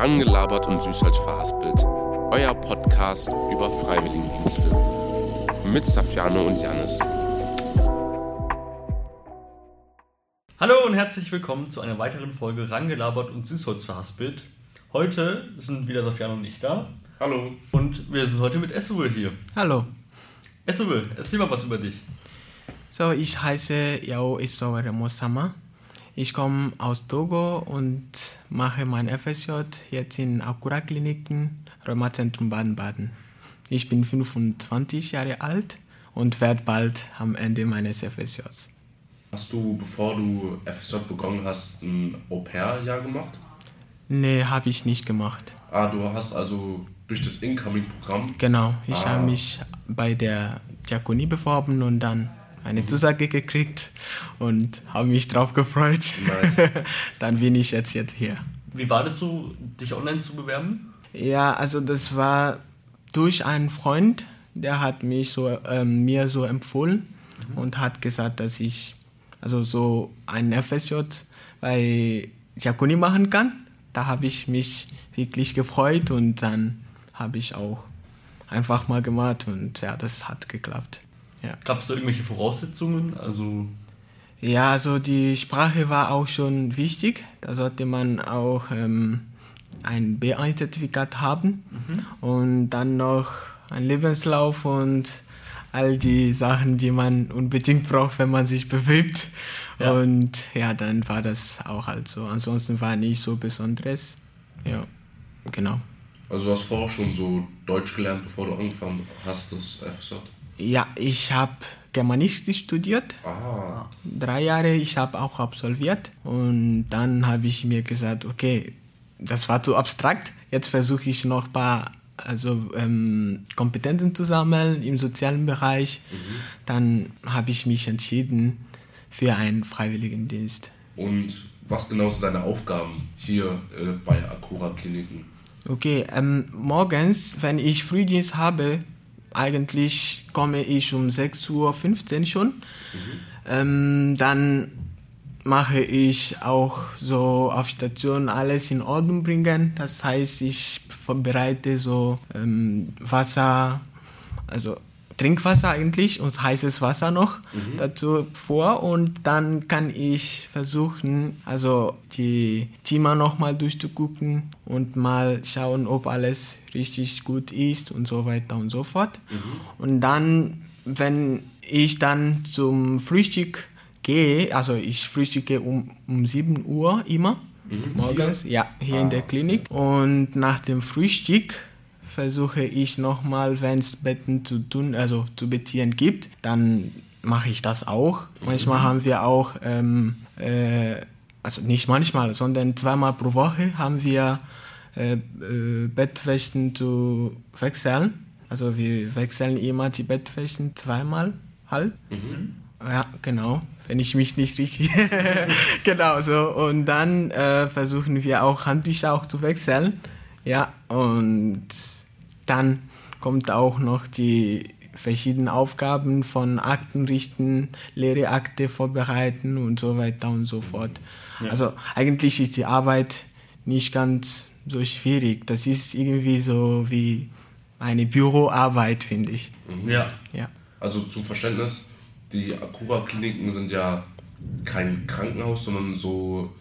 Rangelabert und Süßholz verhaspelt. Euer Podcast über Freiwilligendienste. Mit Safiano und Janis. Hallo und herzlich willkommen zu einer weiteren Folge Rangelabert und Süßholz verhaspelt. Heute sind wieder Safiano und ich da. Hallo. Und wir sind heute mit Essuel hier. Hallo. Essuel, erzähl mal was über dich. So, ich heiße Yao Isowere Mosama. Ich komme aus Togo und mache mein FSJ jetzt in Akura Kliniken, Rheumazentrum Baden-Baden. Ich bin 25 Jahre alt und werde bald am Ende meines FSJs. Hast du, bevor du FSJ begonnen hast, ein Au-pair-Jahr gemacht? Nee, habe ich nicht gemacht. Ah, du hast also durch das Incoming-Programm? Genau, ich ah. habe mich bei der Diakonie beworben und dann eine Zusage gekriegt und habe mich drauf gefreut. Nice. Dann bin ich jetzt, jetzt hier. Wie war das so, dich online zu bewerben? Ja, also das war durch einen Freund, der hat mich so, ähm, mir so empfohlen mhm. und hat gesagt, dass ich also so ein FSJ bei Diakonie machen kann. Da habe ich mich wirklich gefreut und dann habe ich auch einfach mal gemacht und ja, das hat geklappt. Ja. Gab es da irgendwelche Voraussetzungen? Also ja, also die Sprache war auch schon wichtig. Da sollte man auch ähm, ein B1-Zertifikat haben mhm. und dann noch ein Lebenslauf und all die Sachen, die man unbedingt braucht, wenn man sich bewirbt. Ja. Und ja, dann war das auch halt so. Ansonsten war nicht so Besonderes. Ja, genau. Also du hast vorher schon so Deutsch gelernt, bevor du angefangen hast, das FSJ? Ja, ich habe Germanistik studiert. Ah. Drei Jahre, ich habe auch absolviert. Und dann habe ich mir gesagt, okay, das war zu abstrakt. Jetzt versuche ich noch ein paar also, ähm, Kompetenzen zu sammeln im sozialen Bereich. Mhm. Dann habe ich mich entschieden für einen Freiwilligendienst. Und was genau sind deine Aufgaben hier äh, bei Akura Kliniken? Okay, ähm, morgens, wenn ich Frühdienst habe, eigentlich komme ich um 6.15 Uhr schon. Mhm. Ähm, dann mache ich auch so auf Station alles in Ordnung bringen. Das heißt, ich vorbereite so ähm, Wasser, also Trinkwasser eigentlich und heißes Wasser noch mhm. dazu vor und dann kann ich versuchen, also die Thema nochmal durchzugucken und mal schauen, ob alles richtig gut ist und so weiter und so fort. Mhm. Und dann, wenn ich dann zum Frühstück gehe, also ich frühstücke um, um 7 Uhr immer, mhm. morgens, hier? ja, hier ah, in der Klinik. Okay. Und nach dem Frühstück versuche ich nochmal, wenn es Betten zu tun, also zu beziehen gibt, dann mache ich das auch. Manchmal mhm. haben wir auch, ähm, äh, also nicht manchmal, sondern zweimal pro Woche haben wir äh, äh, Bettwäschen zu wechseln. Also wir wechseln immer die Bettwäschen zweimal halt. Mhm. Ja, genau. Wenn ich mich nicht richtig. genau so. Und dann äh, versuchen wir auch Handtücher auch zu wechseln. Ja, und dann kommt auch noch die verschiedenen Aufgaben von Akten richten, leere Akte vorbereiten und so weiter und so fort. Ja. Also eigentlich ist die Arbeit nicht ganz so schwierig. Das ist irgendwie so wie eine Büroarbeit, finde ich. Mhm. Ja. ja. Also zum Verständnis, die Akura-Kliniken sind ja kein Krankenhaus, sondern so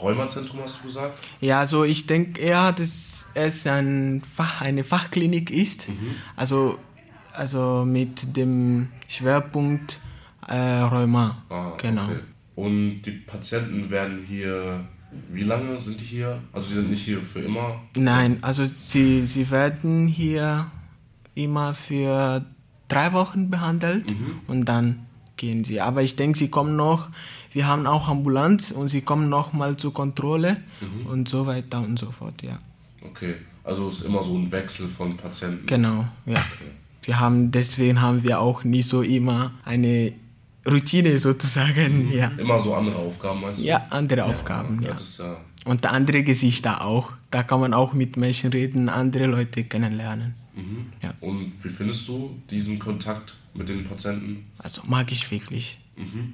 Rheumazentrum, hast du gesagt? Ja, also ich denke eher, dass es ein Fach, eine Fachklinik ist. Mhm. Also, also mit dem Schwerpunkt äh, Rheuma. Ah, genau. Okay. Und die Patienten werden hier, wie lange sind die hier? Also die sind nicht hier für immer? Nein, also sie, sie werden hier immer für drei Wochen behandelt mhm. und dann gehen sie. Aber ich denke, sie kommen noch, wir haben auch Ambulanz und sie kommen noch mal zur Kontrolle mhm. und so weiter und so fort, ja. Okay, also es ist immer so ein Wechsel von Patienten. Genau, ja. Okay. Wir haben, deswegen haben wir auch nicht so immer eine Routine sozusagen, mhm. ja. Immer so andere Aufgaben meinst du? Ja, andere ja, Aufgaben, ja. ja. Und andere Gesichter auch. Da kann man auch mit Menschen reden, andere Leute kennenlernen. Mhm. Ja. Und wie findest du diesen Kontakt mit den Patienten? Also mag ich wirklich.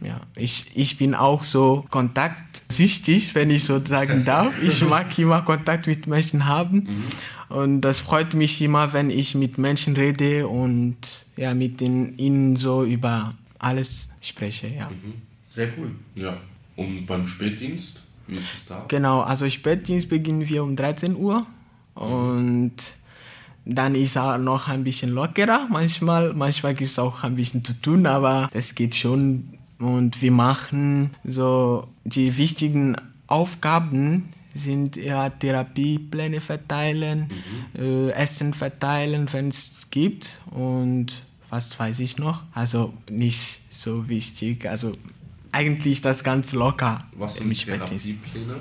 Ja, ich, ich bin auch so kontaktsüchtig, wenn ich so sagen darf. Ich mag immer Kontakt mit Menschen haben. Und das freut mich immer, wenn ich mit Menschen rede und ja, mit den, ihnen so über alles spreche. Ja. Sehr cool. Ja. Und beim Spätdienst, wie ist es da? Genau, also Spätdienst beginnen wir um 13 Uhr und dann ist auch noch ein bisschen lockerer manchmal. Manchmal gibt es auch ein bisschen zu tun, aber das geht schon. Und wir machen so die wichtigen Aufgaben sind ja Therapiepläne verteilen, äh, Essen verteilen, wenn es gibt und was weiß ich noch. Also nicht so wichtig. Also eigentlich das ganz locker Was sind. Therapiepläne?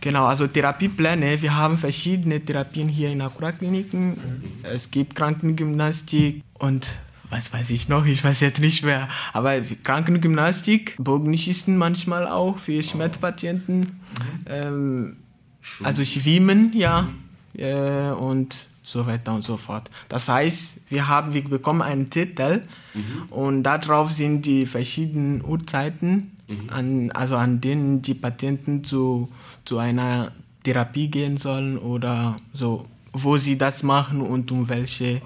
Genau, also Therapiepläne. Wir haben verschiedene Therapien hier in Akura-Kliniken. Es gibt Krankengymnastik und was weiß ich noch, ich weiß jetzt nicht mehr. Aber Krankengymnastik, Bogenschießen manchmal auch für Schmerzpatienten. Ähm, also Schwimmen, ja. Äh, und so weiter und so fort. Das heißt, wir haben, wir bekommen einen Titel und darauf sind die verschiedenen Uhrzeiten, an, also an denen die Patienten zu, zu einer Therapie gehen sollen oder so, wo sie das machen und um welche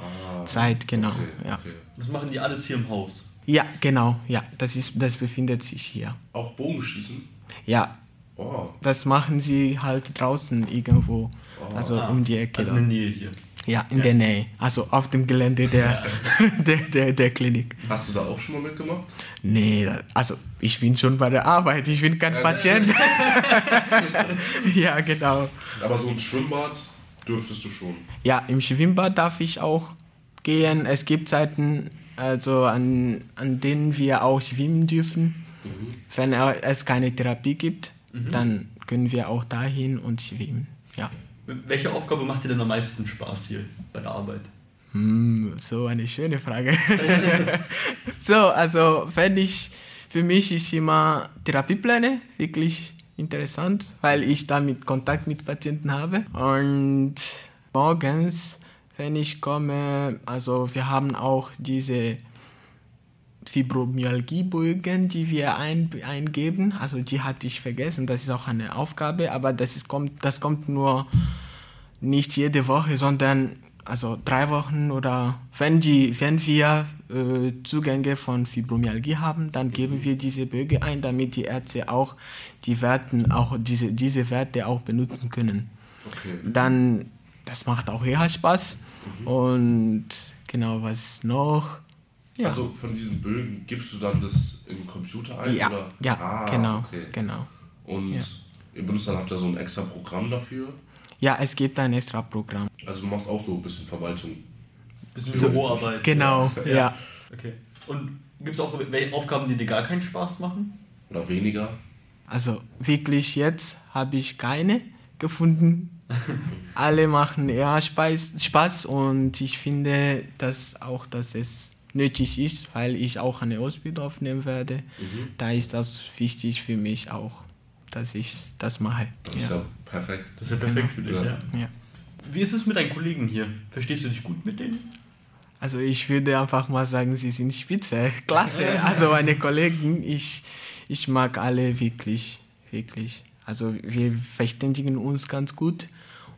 Zeit, genau. Okay, Ja. okay. Das machen die alles hier im Haus. ja, genau, ja, das, ist, das befindet sich hier. Auch Bogenschießen? Ja, Oh, das machen sie halt draußen irgendwo, also um die Ecke. Also in der Nähe hier. Ja, in der Nähe. Also auf dem Gelände der, der, der, der Klinik. hast du da auch schon mal mitgemacht? Nee, also ich bin schon bei der Arbeit, ich bin kein Patient. ja, genau. Aber so ein Schwimmbad dürftest du schon. Ja, im Schwimmbad darf ich auch gehen. Es gibt Zeiten, also an, an denen wir auch schwimmen dürfen. Wenn es keine Therapie gibt, dann können wir auch dahin und schwimmen. Ja. Welche Aufgabe macht dir denn am meisten Spaß hier bei der Arbeit? Hm, so eine schöne Frage. so, also wenn ich, für mich ist immer Therapiepläne wirklich interessant, weil ich damit Kontakt mit Patienten habe. Und morgens, wenn ich komme, also wir haben auch diese Fibromyalgiebögen, die wir ein, eingeben. Also die hatte ich vergessen, das ist auch eine Aufgabe, aber das, ist, kommt, das kommt nur nicht jede Woche, sondern also drei Wochen oder wenn, die, wenn wir äh, Zugänge von Fibromyalgie haben, dann geben wir diese Bögen ein, damit die Ärzte auch die Werten, auch diese, diese Werte auch benutzen können. Okay. Dann, das macht auch eher Spaß. Und genau, was noch? Ja, Also von diesen Bögen gibst du dann das im Computer ein? ja, oder? ja Ah, genau, Okay. genau. Und Ja. ihr benutzt dann, habt ihr so ein extra Programm dafür? Ja, es gibt ein extra Programm. Also du machst auch so ein bisschen Verwaltung. Bisschen So- Büroarbeit. Genau, ja. Okay. Und gibt es auch welche Aufgaben, die dir gar keinen Spaß machen? Oder weniger? Also wirklich jetzt habe ich keine gefunden. Alle machen eher Spaß, Spaß und ich finde, dass auch, dass es nötig ist, weil ich auch eine Ausbildung aufnehmen werde. Da ist das wichtig für mich auch, dass ich das mache. Ja. ja perfekt. Das ist ja perfekt für dich, Ja. ja. Ja. Wie ist es mit deinen Kollegen hier? Verstehst du dich gut mit denen? Also ich würde einfach mal sagen, sie sind spitze, klasse. Also meine Kollegen, ich, ich mag alle wirklich, wirklich. Also wir verständigen uns ganz gut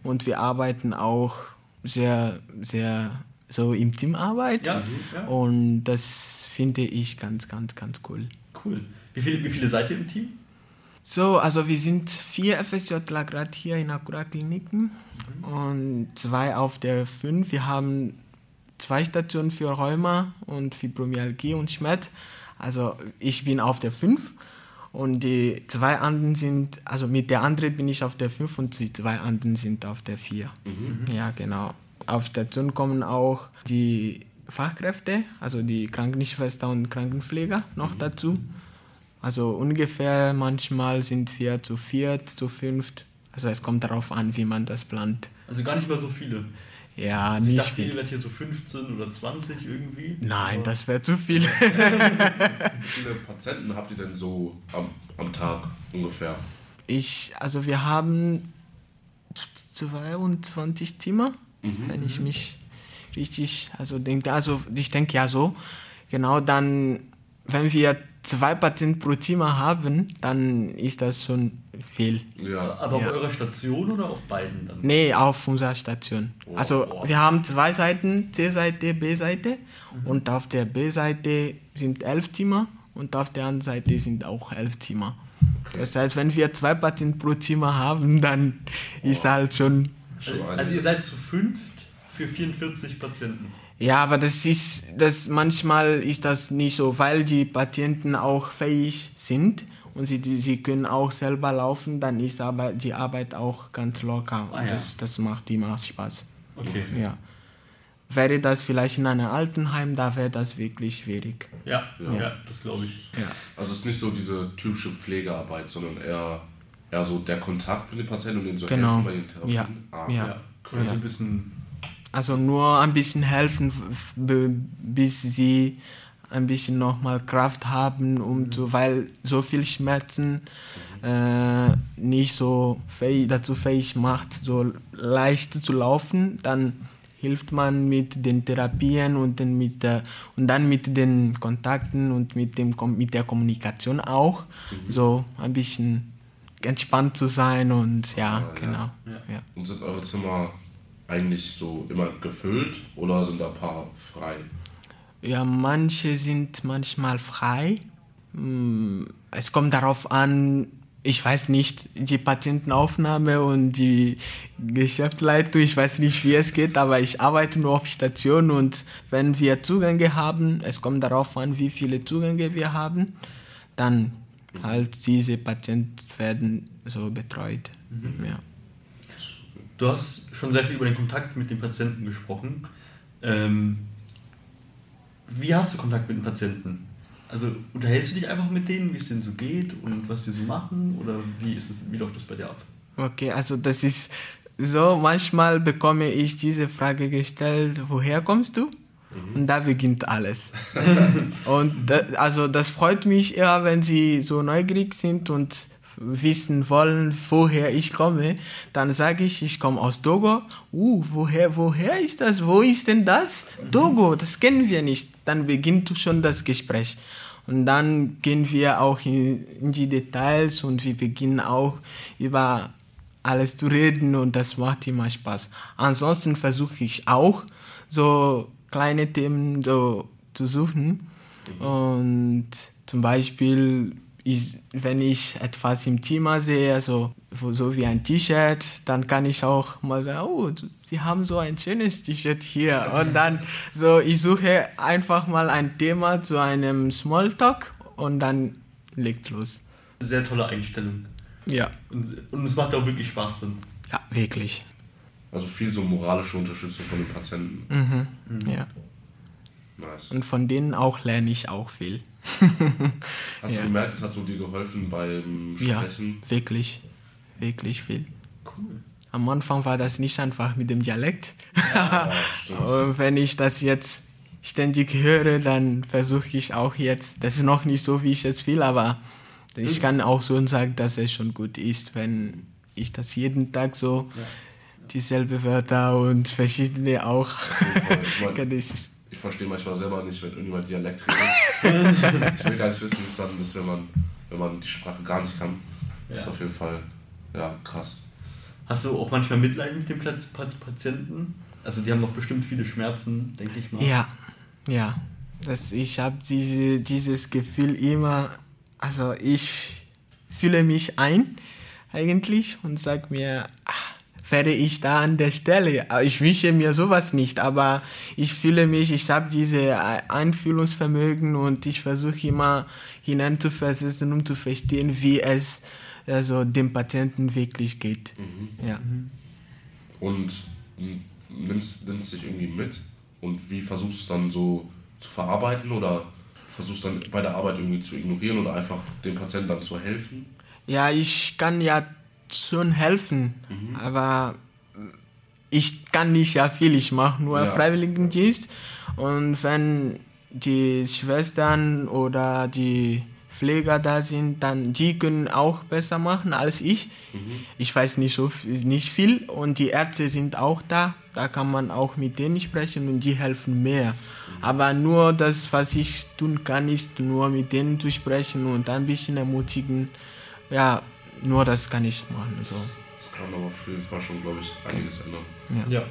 und wir arbeiten auch sehr, sehr so im Teamarbeit. Ja, ja. Und das finde ich ganz, ganz, ganz cool. Cool. Wie viele, wie viele seid ihr im Team? So, also wir sind vier FSJler gerade hier in Akura Kliniken und zwei auf der fünf. Wir haben zwei Stationen für Rheuma und Fibromyalgie und Schmerz. Also ich bin auf der fünf und die zwei anderen sind, also mit der anderen bin ich auf der fünf und die zwei anderen sind auf der vier. Ja, genau. Auf Station kommen auch die Fachkräfte, also die Krankenschwester und Krankenpfleger noch dazu. Also ungefähr manchmal sind wir zu viert, zu fünft. Also es kommt darauf an, wie man das plant. Also gar nicht mehr so viele. Ja, Ich nicht dachte, ihr viel. hier so 15 oder 20 irgendwie. Nein, das wäre zu viel. Wie viele Patienten habt ihr denn so am, am Tag ungefähr? Ich, also wir haben 22 Zimmer, wenn ich mich richtig, also denke, also ich denke ja so. Genau, dann, wenn wir zwei Patienten pro Zimmer haben, dann ist das schon viel. Ja. Aber Ja. auf eurer Station oder auf beiden dann? Nee, auf unserer Station. Also wow. wir haben zwei Seiten, C-Seite, B-Seite. Und auf der B-Seite sind elf Zimmer und auf der anderen Seite sind auch elf Zimmer. Das heißt, wenn wir zwei Patienten pro Zimmer haben, dann ist halt schon... Also, also ihr seid zu fünft für 44 Patienten. Ja, aber das ist, das manchmal ist das nicht so, weil die Patienten auch fähig sind und sie, sie können auch selber laufen, dann ist aber die Arbeit auch ganz locker. Ah, und ja. das, das macht immer Spaß. Okay. Ja. Wäre das vielleicht in einem Altenheim, da wäre das wirklich schwierig. Ja, ja. Ja. das glaube ich. Ja. Also es ist nicht so diese typische Pflegearbeit, sondern eher, eher so der Kontakt mit den Patienten und denen so Genau. helfen bei den Therapien. Ja. Ah, Ja. Ja. Und so ein bisschen. Also nur ein bisschen helfen, bis sie ein bisschen nochmal Kraft haben, um zu, weil so viel Schmerzen äh, nicht so fähig, dazu fähig macht, so leicht zu laufen, dann hilft man mit den Therapien und, dann mit, der, und dann mit den Kontakten und mit, dem, mit der Kommunikation auch, so ein bisschen entspannt zu sein und ja, ja. genau. Ja. Ja. Und sind eure Zimmer eigentlich so immer gefüllt oder sind da ein paar frei? Ja, manche sind manchmal frei. Hm, Es kommt darauf an, ich weiß nicht, die Patientenaufnahme und die Geschäftsleitung, ich weiß nicht, wie es geht, aber ich arbeite nur auf Station und wenn wir Zugänge haben, es kommt darauf an, wie viele Zugänge wir haben, dann halt diese Patienten werden so betreut. Ja. Du hast schon sehr viel über den Kontakt mit den Patienten gesprochen. Ähm, wie hast du Kontakt mit den Patienten? Also unterhältst du dich einfach mit denen, wie es denen so geht und was sie so machen? Oder wie ist es, wie läuft das bei dir ab? Okay, also das ist so, manchmal bekomme ich diese Frage gestellt, woher kommst du? Und da beginnt alles. und da, also das freut mich eher, wenn sie so neugierig sind und wissen wollen, woher ich komme, dann sage ich, ich komme aus Togo. Uh, woher, woher ist das? Wo ist denn das? Togo, das kennen wir nicht. Dann beginnt schon das Gespräch. Und dann gehen wir auch in, in die Details und wir beginnen auch über alles zu reden und das macht immer Spaß. Ansonsten versuche ich auch so kleine Themen so zu suchen und zum Beispiel ist, wenn ich etwas im Thema sehe, so, wo- so wie ein T-Shirt, dann kann ich auch mal sagen, oh, Sie haben so ein schönes T-Shirt hier. Und dann so, ich suche einfach mal ein Thema zu einem Smalltalk und dann legt los. Sehr tolle Einstellung. Ja, Und, und es macht auch wirklich Spaß dann. ja, wirklich. Also viel so moralische Unterstützung von den Patienten. Mhm. Ja. Nice. Und von denen auch lerne ich auch viel. Hast Ja. du gemerkt, es hat so dir geholfen beim Ja, Sprechen? wirklich, wirklich viel. Cool. Am Anfang war das nicht einfach mit dem Dialekt. Ja. Und wenn ich das jetzt ständig höre, dann versuche ich auch jetzt, das ist noch nicht so, wie ich es will, aber ich kann auch so sagen, dass es schon gut ist, wenn ich das jeden Tag so dieselbe Wörter und verschiedene auch. Ich, mein, ich, ich verstehe manchmal selber nicht, wenn irgendjemand Dialekt redet. ich will gar nicht wissen, wie es dann ist, wenn man, wenn man die Sprache gar nicht kann. Das ist auf jeden Fall ja, krass. Hast du auch manchmal Mitleid mit den Patienten? Also die haben doch bestimmt viele Schmerzen, denke ich mal. Ja, ja. Das, ich habe diese, dieses Gefühl immer, also ich fühle mich ein eigentlich und sage mir, ach, wäre ich da an der Stelle. Ich wünsche mir sowas nicht, aber ich fühle mich, ich habe diese Einfühlungsvermögen und ich versuche immer hineinzuversetzen, um zu verstehen, wie es also dem Patienten wirklich geht. Ja. Und m, nimmst, nimmst dich irgendwie mit und wie versuchst du es dann so zu verarbeiten oder versuchst dann bei der Arbeit irgendwie zu ignorieren oder einfach dem Patienten dann zu helfen? Ja, ich kann ja schon helfen, aber ich kann nicht ja viel. Ich mache nur Ja. Freiwilligendienst und wenn die Schwestern oder die Pfleger da sind, dann die können auch besser machen als ich. Ich weiß nicht so viel, nicht viel und die Ärzte sind auch da. Da kann man auch mit denen sprechen und die helfen mehr. Aber nur das, was ich tun kann, ist nur mit denen zu sprechen und ein bisschen ermutigen. Ja, nur das kann ich machen. So. Das kann aber auf jeden Fall schon, glaube ich, einiges ändern. Ja.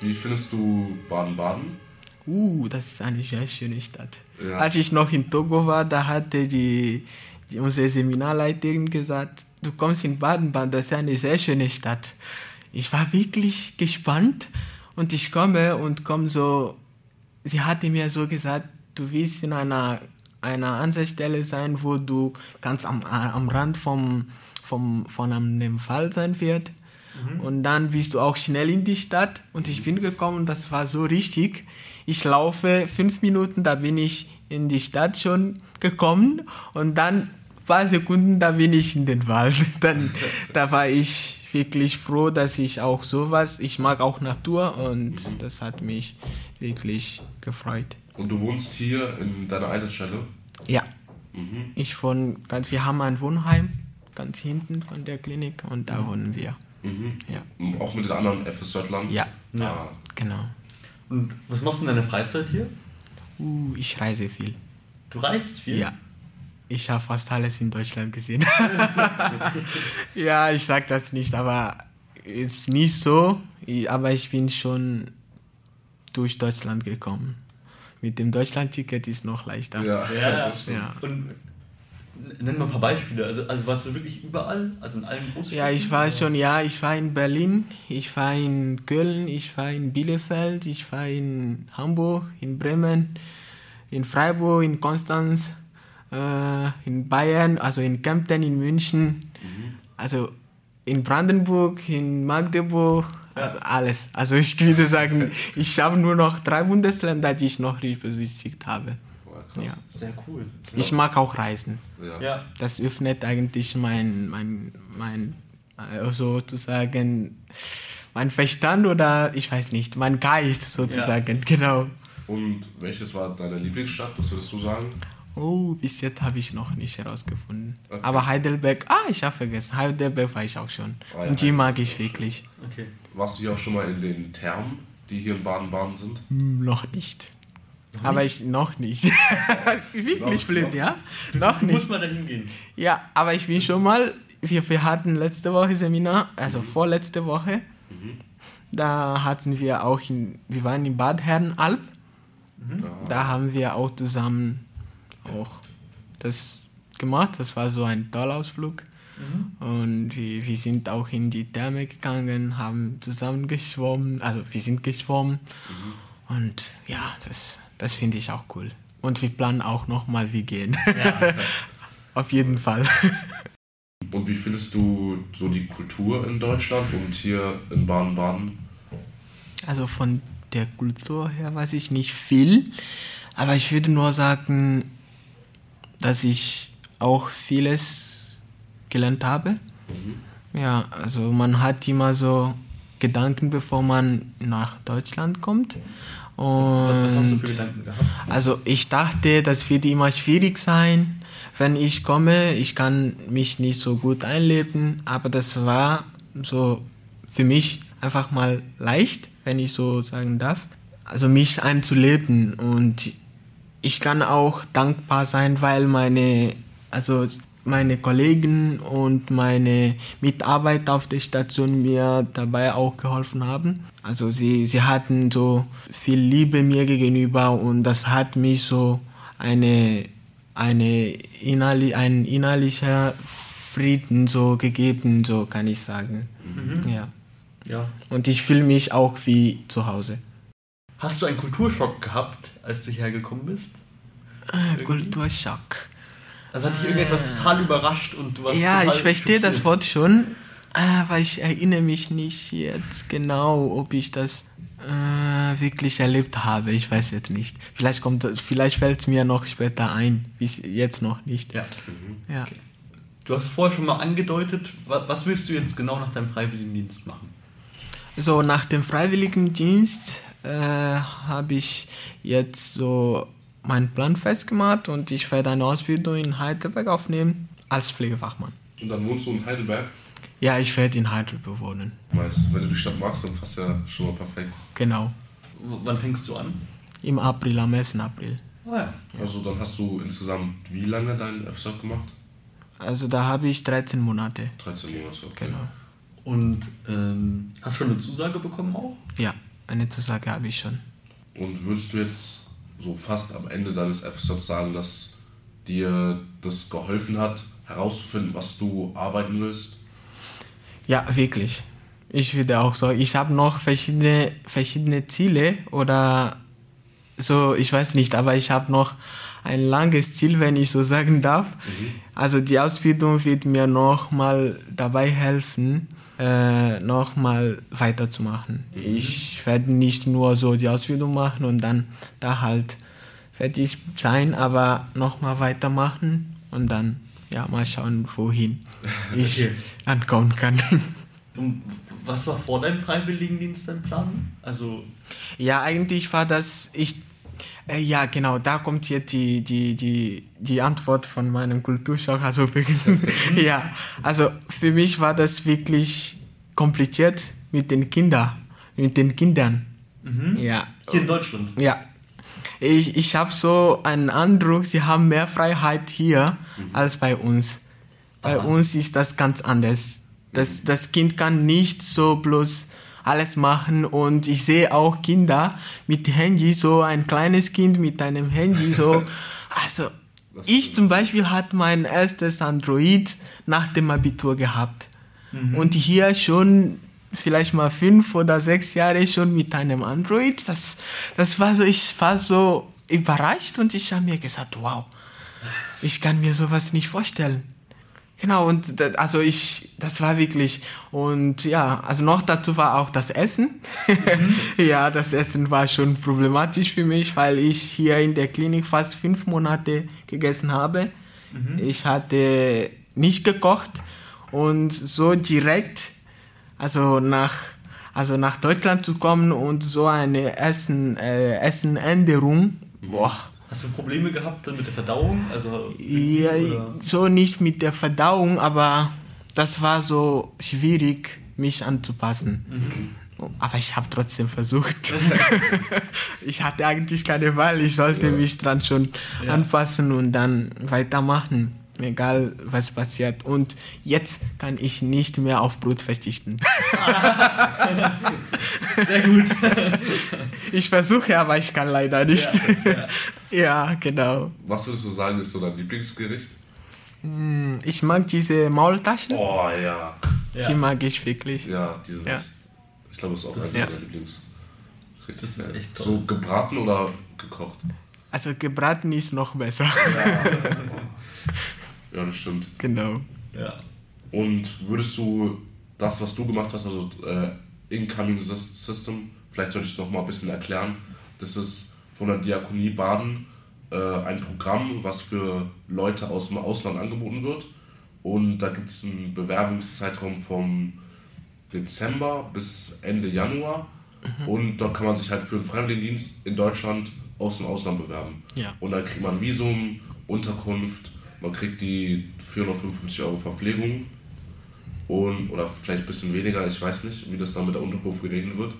Wie findest du Baden-Baden? Uh, das ist eine sehr schöne Stadt. Ja. Als ich noch in Togo war, da hatte die, die unsere Seminarleiterin gesagt, du kommst in Baden-Baden, das ist eine sehr schöne Stadt. Ich war wirklich gespannt und ich komme und komme so, sie hatte mir so gesagt, du willst in einer, einer Ansatzstelle sein, wo du ganz am, am Rand vom, vom, von einem Fall sein wird. Und dann bist du auch schnell in die Stadt und ich bin gekommen, das war so richtig. Ich laufe fünf Minuten, da bin ich in die Stadt schon gekommen und dann ein paar Sekunden, da bin ich in den Wald. Dann, da war ich wirklich froh, dass ich auch sowas, ich mag auch Natur und das hat mich wirklich gefreut. Und du wohnst hier in deiner Einsatzstelle? Ja, ich von, wir haben ein Wohnheim ganz hinten von der Klinik und da wohnen wir. Ja, Auch mit den anderen FSJ-Lern? ja, Ah, genau. Und was machst du in deiner Freizeit hier? Uh, ich reise viel. Du reist viel? Ja. Ich habe fast alles in Deutschland gesehen. ja, ich sag das nicht, aber ist nicht so. Aber ich bin schon durch Deutschland gekommen. Mit dem Deutschland-Ticket ist noch leichter. ja. Ja. Ja. Und nenn mal ein paar Beispiele. Also, also warst du wirklich überall? Also in allen Großstädten? Ja, ich war schon, ja, ich war in Berlin, ich war in Köln, ich war in Bielefeld, ich war in Hamburg, in Bremen, in Freiburg, in Konstanz, äh, in Bayern, also in Kempten, in München, also in Brandenburg, in Magdeburg, also alles. Also ich würde sagen, ich habe nur noch drei Bundesländer, die ich noch nicht besichtigt habe. Ja. Sehr cool. Ich mag auch Reisen. Ja. Ja. Das öffnet eigentlich mein, mein, mein äh, sozusagen, mein Verstand oder ich weiß nicht, mein Geist sozusagen, genau. Und welches war deine Lieblingsstadt? Was würdest du sagen? Oh, bis jetzt habe ich noch nicht herausgefunden. Okay. Aber Heidelberg, ah, ich habe vergessen, Heidelberg war ich auch schon. Ah, ja, Und die mag ich wirklich. Okay. Warst du hier auch schon mal in den Thermen, die hier in Baden-Baden sind? Hm, noch nicht. Aber ich noch nicht. das ist wirklich Noch- blöd, noch- ja? Noch Du nicht. musst mal dahin gehen. Ja, aber ich bin schon mal, wir, wir hatten letzte Woche Seminar, also vorletzte Woche. Da hatten wir auch, in, wir waren in Bad Herrenalb. Da haben wir auch zusammen auch das gemacht. Das war so ein toller Ausflug. Und wir, wir sind auch in die Therme gegangen, haben zusammen geschwommen, also wir sind geschwommen. Und ja, das, das finde ich auch cool. Und wir planen auch nochmal, wie gehen. Ja. Auf jeden Fall. Und wie findest du so die Kultur in Deutschland und hier in Baden-Baden? Also von der Kultur her weiß ich nicht viel, aber ich würde nur sagen, dass ich auch vieles gelernt habe. Ja, also man hat immer so Gedanken, bevor man nach Deutschland kommt. Was hast du Und für Gedanken gehabt? also ich dachte, das wird immer schwierig sein, wenn ich komme. Ich kann mich nicht so gut einleben, aber das war so für mich einfach mal leicht, wenn ich so sagen darf. Also mich einzuleben und ich kann auch dankbar sein, weil meine, also meine Kollegen und meine Mitarbeiter auf der Station mir dabei auch geholfen haben. Also sie, sie hatten so viel Liebe mir gegenüber und das hat mich so eine, eine innerli, ein innerlicher Frieden so gegeben, so kann ich sagen. Ja. Ja. Und ich fühle mich auch wie zu Hause. Hast du einen Kulturschock gehabt, als du hierher gekommen bist? Äh, Kulturschock. Also hat dich irgendetwas total überrascht und du warst Ja, ich verstehe das schockiert? Wort schon, aber ich erinnere mich nicht jetzt genau, ob ich das äh, wirklich erlebt habe. Ich weiß jetzt nicht. Vielleicht kommt das, vielleicht fällt es mir noch später ein, bis jetzt noch nicht. Ja. Ja. Du hast vorher schon mal angedeutet, was, was willst du jetzt genau nach deinem Freiwilligendienst machen? So, nach dem Freiwilligendienst äh, habe ich jetzt so meinen Plan festgemacht und ich werde eine Ausbildung in Heidelberg aufnehmen als Pflegefachmann. Und dann wohnst du in Heidelberg? Ja, ich werde in Heidelberg wohnen. Weißt, wenn du die Stadt magst, dann passt ja schon mal perfekt. Genau. W wann fängst du an? im April, am 1. April. Ah, ja. Also dann hast du insgesamt wie lange deinen FSJ gemacht? Also da habe ich 13 Monate. 13 Monate, okay. Genau. Und ähm, hast du schon eine Zusage bekommen auch? Ja, eine Zusage habe ich schon. Und würdest du jetzt so fast am Ende deines FSJ sagen, dass dir das geholfen hat, herauszufinden, was du arbeiten willst? Ja, wirklich. Ich würde auch so. Ich habe noch verschiedene, verschiedene Ziele oder so, ich weiß nicht, aber ich habe noch ein langes Ziel, wenn ich so sagen darf. Also die Ausbildung wird mir noch mal dabei helfen, äh, noch mal weiterzumachen. Ich werde nicht nur so die Ausbildung machen und dann da halt fertig sein, aber noch mal weitermachen und dann ja mal schauen, wohin ich Okay. ankommen kann. Und was war vor deinem Freiwilligendienst dein Plan? Also, Ja, eigentlich war das, ich, äh, ja genau, da kommt jetzt die, die, die, die Antwort von meinem Kulturschock. Also, ja, also für mich war das wirklich kompliziert mit den Kindern, mit den Kindern. Ja, hier in Deutschland. ja. Ich, ich habe so einen Eindruck, sie haben mehr Freiheit hier als bei uns. Bei Aha. uns ist das ganz anders. Das, das Kind kann nicht so bloß alles machen und ich sehe auch Kinder mit Handy, so ein kleines Kind mit einem Handy, so. Also, ich zum Beispiel hatte mein erstes Android nach dem Abitur gehabt. Und hier schon vielleicht mal fünf oder sechs Jahre schon mit einem Android. Das, das war so, ich war so überrascht und ich habe mir gesagt, wow, ich kann mir sowas nicht vorstellen. Genau, und da, also ich, das war wirklich, und ja, also noch dazu war auch das Essen. ja, das Essen war schon problematisch für mich, weil ich hier in der Klinik fast fünf Monate gegessen habe. Ich hatte nicht gekocht und so direkt, also nach, also nach Deutschland zu kommen und so eine Essen, äh, Essenänderung, boah, Hast du Probleme gehabt dann mit der Verdauung? Also, ja, oder? so nicht mit der Verdauung, aber das war so schwierig, mich anzupassen. Aber ich habe trotzdem versucht. ich hatte eigentlich keine Wahl. Ich sollte mich dran schon Ja. anpassen und dann weitermachen, egal was passiert. Und jetzt kann ich nicht mehr auf Brot verzichten. Sehr gut. ich versuche, aber ich kann leider nicht. ja. ja, genau. Was würdest du sagen, ist so dein Lieblingsgericht? Ich mag diese Maultaschen. Oh ja. Die Ja. mag ich wirklich. Ja, die sind Ja. echt. Ich glaube, das ist auch eines Ja. meiner Lieblings. Richtig Das ist geil. echt toll. So gebraten oder gekocht? Also gebraten ist noch besser. Ja, das stimmt. genau. ja. Und würdest du das, was du gemacht hast, also äh, Incoming Sys- System, vielleicht sollte ich es nochmal ein bisschen erklären, das ist von der Diakonie Baden äh, ein Programm, was für Leute aus dem Ausland angeboten wird. Und da gibt es einen Bewerbungszeitraum vom Dezember bis Ende Januar. Und dort kann man sich halt für einen Freiwilligendienst in Deutschland aus dem Ausland bewerben. Ja. Und dann kriegt man Visum, Unterkunft, man kriegt die 455 Euro Verpflegung und oder vielleicht ein bisschen weniger, ich weiß nicht, wie das dann mit der Unterkunft geregelt wird.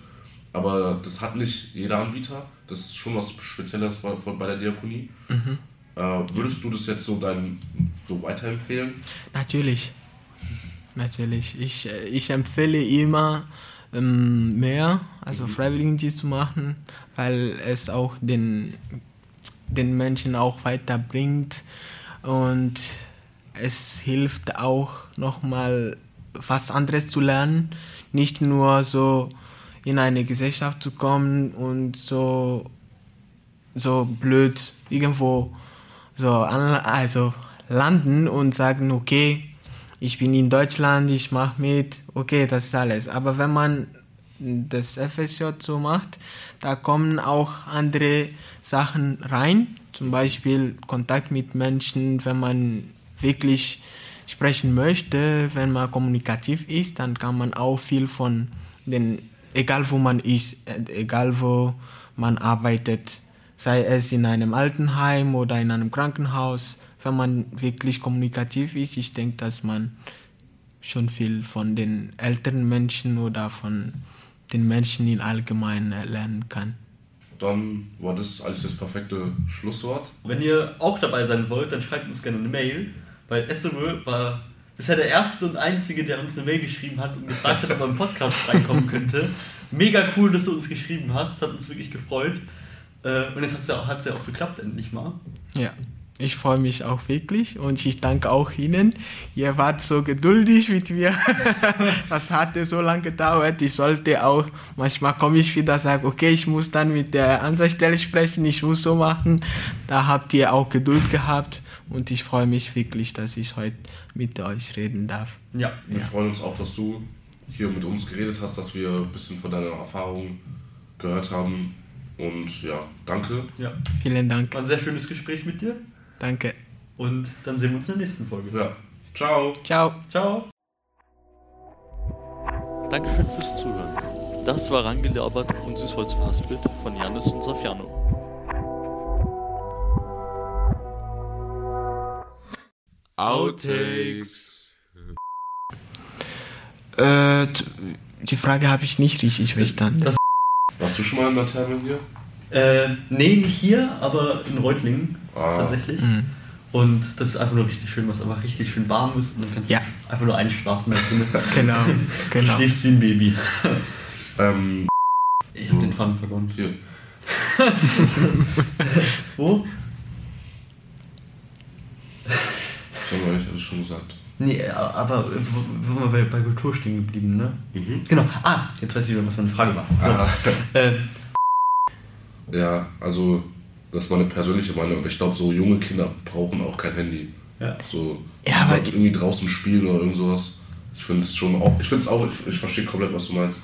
Aber das hat nicht jeder Anbieter. Das ist schon was Spezielles bei, bei der Diakonie. Äh, würdest du das jetzt so dein, so weiterempfehlen? Natürlich. Natürlich. Ich, äh, ich empfehle immer ähm, mehr, also Freiwilligendienst zu machen, weil es auch den, den Menschen auch weiterbringt und es hilft auch nochmal was anderes zu lernen, nicht nur so in eine Gesellschaft zu kommen und so so blöd irgendwo so also landen und sagen, okay, ich bin in Deutschland, ich mache mit, okay, das ist alles. Aber wenn man das FSJ so macht, da kommen auch andere Sachen rein, zum Beispiel Kontakt mit Menschen, wenn man wirklich sprechen möchte, wenn man kommunikativ ist, dann kann man auch viel von den, egal wo man ist, egal wo man arbeitet, sei es in einem Altenheim oder in einem Krankenhaus, wenn man wirklich kommunikativ ist, ich denke, dass man schon viel von den älteren Menschen oder von den Menschen in allgemein lernen kann. dann war das eigentlich das perfekte Schlusswort. Wenn ihr auch dabei sein wollt, dann schreibt uns gerne eine Mail, weil Essewe war bisher der erste und einzige, der uns eine Mail geschrieben hat und gefragt hat, ob er im Podcast reinkommen könnte. Mega cool, dass du uns geschrieben hast, hat uns wirklich gefreut. Äh, und jetzt hat es ja, ja auch geklappt, endlich mal. Ja. Ich freue mich auch wirklich und ich danke auch Ihnen. Ihr wart so geduldig mit mir. das hatte so lange gedauert. Ich sollte auch, manchmal komme ich wieder und sage, okay, ich muss dann mit der Ansatzstelle sprechen, ich muss so machen. Da habt ihr auch Geduld gehabt und ich freue mich wirklich, dass ich heute mit euch reden darf. Ja. Wir freuen uns auch, dass du hier mit uns geredet hast, dass wir ein bisschen von deiner Erfahrung gehört haben. Und ja, danke. Ja. Vielen Dank. War ein sehr schönes Gespräch mit dir. Danke. Und dann sehen wir uns in der nächsten Folge. Ja. Ciao. Ciao. Ciao. Dankeschön fürs Zuhören. Das war Rangelabert und Süßholz verhaspelt von Janis und Safiano. Outtakes. Äh, die Frage habe ich nicht richtig verstanden. Das- Warst du schon mal in der Therme hier? Äh, nee, nicht hier, aber in Reutlingen Ah. tatsächlich. Und das ist einfach nur richtig schön, was einfach richtig schön warm ist und dann kannst Ja. du einfach nur einschlafen. als du Genau, genau. schläfst wie ein Baby. Ähm, Ich hab So. den Faden verloren. hier. Wo? Das haben wir euch alles schon gesagt. Nee, aber wo, wo wir bei, bei Kultur stehen geblieben, ne? Mhm. Genau. Ah, jetzt weiß ich wieder, was meine Frage war. So. Ah. Äh, Ja, also das ist meine persönliche Meinung, aber ich glaube, so junge Kinder brauchen auch kein Handy. ja. So Ja, aber- irgendwie draußen spielen oder irgend sowas. Ich finde es schon auch, ich finde es auch, ich, ich verstehe komplett, was du meinst.